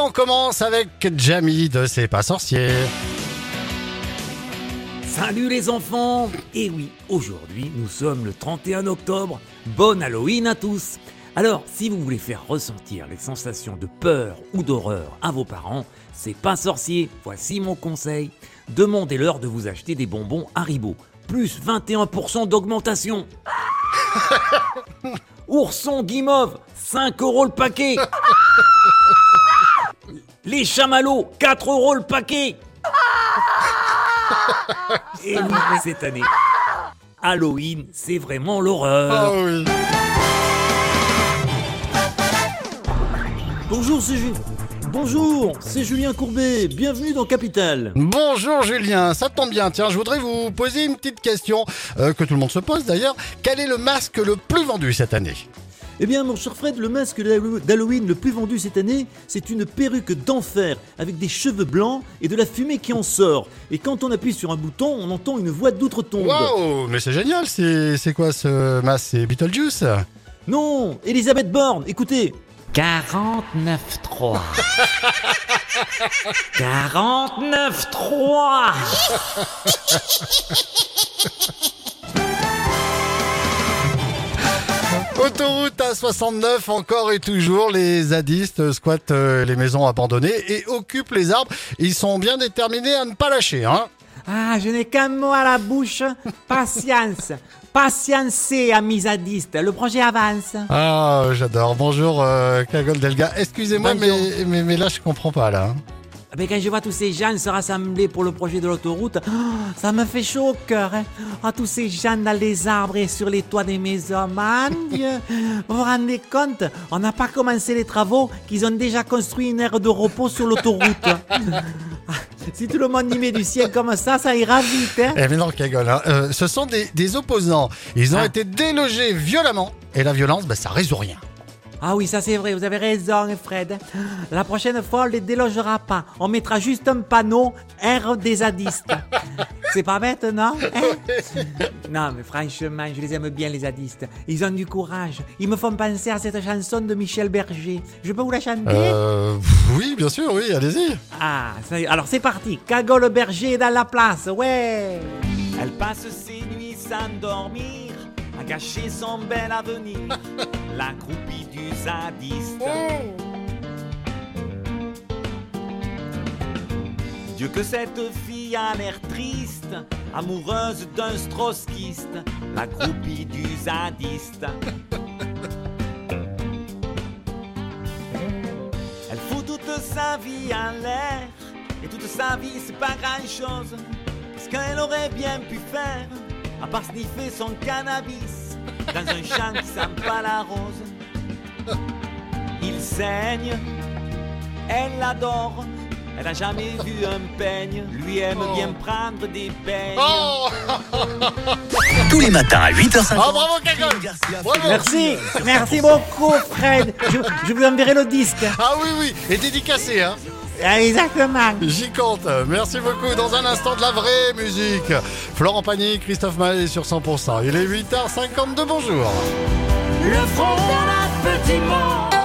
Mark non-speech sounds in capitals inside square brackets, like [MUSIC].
on commence avec Jamie de C'est pas sorcier. Salut les enfants Et oui, aujourd'hui nous sommes le 31 octobre. Bonne Halloween à tous Alors, si vous voulez faire ressentir les sensations de peur ou d'horreur à vos parents, c'est pas sorcier, voici mon conseil. Demandez-leur de vous acheter des bonbons Haribo, plus 21% d'augmentation. [LAUGHS] Ourson guimauve, 5 euros le paquet. Les chamallows, 4 euros le paquet. [LAUGHS] Et oui, cette année, Halloween, c'est vraiment l'horreur. Ah oui. Bonjour, c'est Ju- Bonjour, c'est Julien Courbet. Bienvenue dans Capital. Bonjour Julien, ça tombe bien. Tiens, je voudrais vous poser une petite question euh, que tout le monde se pose d'ailleurs. Quel est le masque le plus vendu cette année? Eh bien, mon cher Fred, le masque d'Hallo- d'Halloween le plus vendu cette année, c'est une perruque d'enfer avec des cheveux blancs et de la fumée qui en sort. Et quand on appuie sur un bouton, on entend une voix d'outre-tombe. Waouh, mais c'est génial. C'est c'est quoi ce masque? C'est Beetlejuice? Non, Elisabeth Borne, écoutez. 49-3. 49-3 [LAUGHS] [LAUGHS] Autoroute A69, encore et toujours, les zadistes squattent euh, les maisons abandonnées et occupent les arbres. Ils sont bien déterminés à ne pas lâcher, hein Ah, je n'ai qu'un mot à la bouche. [LAUGHS] Patience. Patiencer, amis zadistes. Le projet avance. Ah, j'adore. Bonjour, euh, Kagol Delga. Excusez-moi, mais, mais, mais là, je comprends pas, là. Mais quand je vois tous ces gens se rassembler pour le projet de l'autoroute, oh, ça me fait chaud au cœur. Hein. Ah, tous ces gens dans les arbres et sur les toits des maisons. Mon Dieu, vous vous rendez compte? On n'a pas commencé les travaux qu'ils ont déjà construit une aire de repos sur l'autoroute. Ah, si tout le monde y met du ciel comme ça, ça ira vite. Hein. Eh mais non, Kagol, hein. Euh, ce sont des, des opposants. Ils ont Ah. été délogés violemment. Et la violence, bah, ça résout rien. Ah oui, ça c'est vrai, vous avez raison, Fred. La prochaine fois, on les délogera pas. On mettra juste un panneau R des zadistes. [LAUGHS] C'est pas bête, non Hein? Non, mais franchement, je les aime bien, les zadistes. Ils ont du courage. Ils me font penser à cette chanson de Michel Berger. Je peux vous la chanter? Euh, oui, bien sûr, oui, allez-y. Ah, ça y est. alors c'est parti. Cagole Berger est dans la place, ouais Elle passe ses nuits sans dormir, cacher son bel avenir, [LAUGHS] la groupie du zadiste. Dieu que cette fille a l'air triste, amoureuse d'un strotskiste, la groupie du zadiste. [LAUGHS] Elle fout toute sa vie en l'air, et toute sa vie c'est pas grand chose. Ce qu'elle aurait bien pu faire, à part sniffer son cannabis, dans un champ qui sent pas la rose. Il saigne, elle l'adore, elle a jamais vu un peigne, lui aime bien prendre des peignes. Oh, Tous les matins à 8h50. oh bravo, Kagol Bravo Merci, merci beaucoup, Fred. Je, je vous enverrai le disque. Ah oui, oui, et dédicacé, hein Ah, Exactement. J'y compte. Merci beaucoup. Dans un instant de la vraie musique. Florent Pagny, Christophe Maé sur 100%. Il est 8h52. Bonjour. Le front d'un petit monde.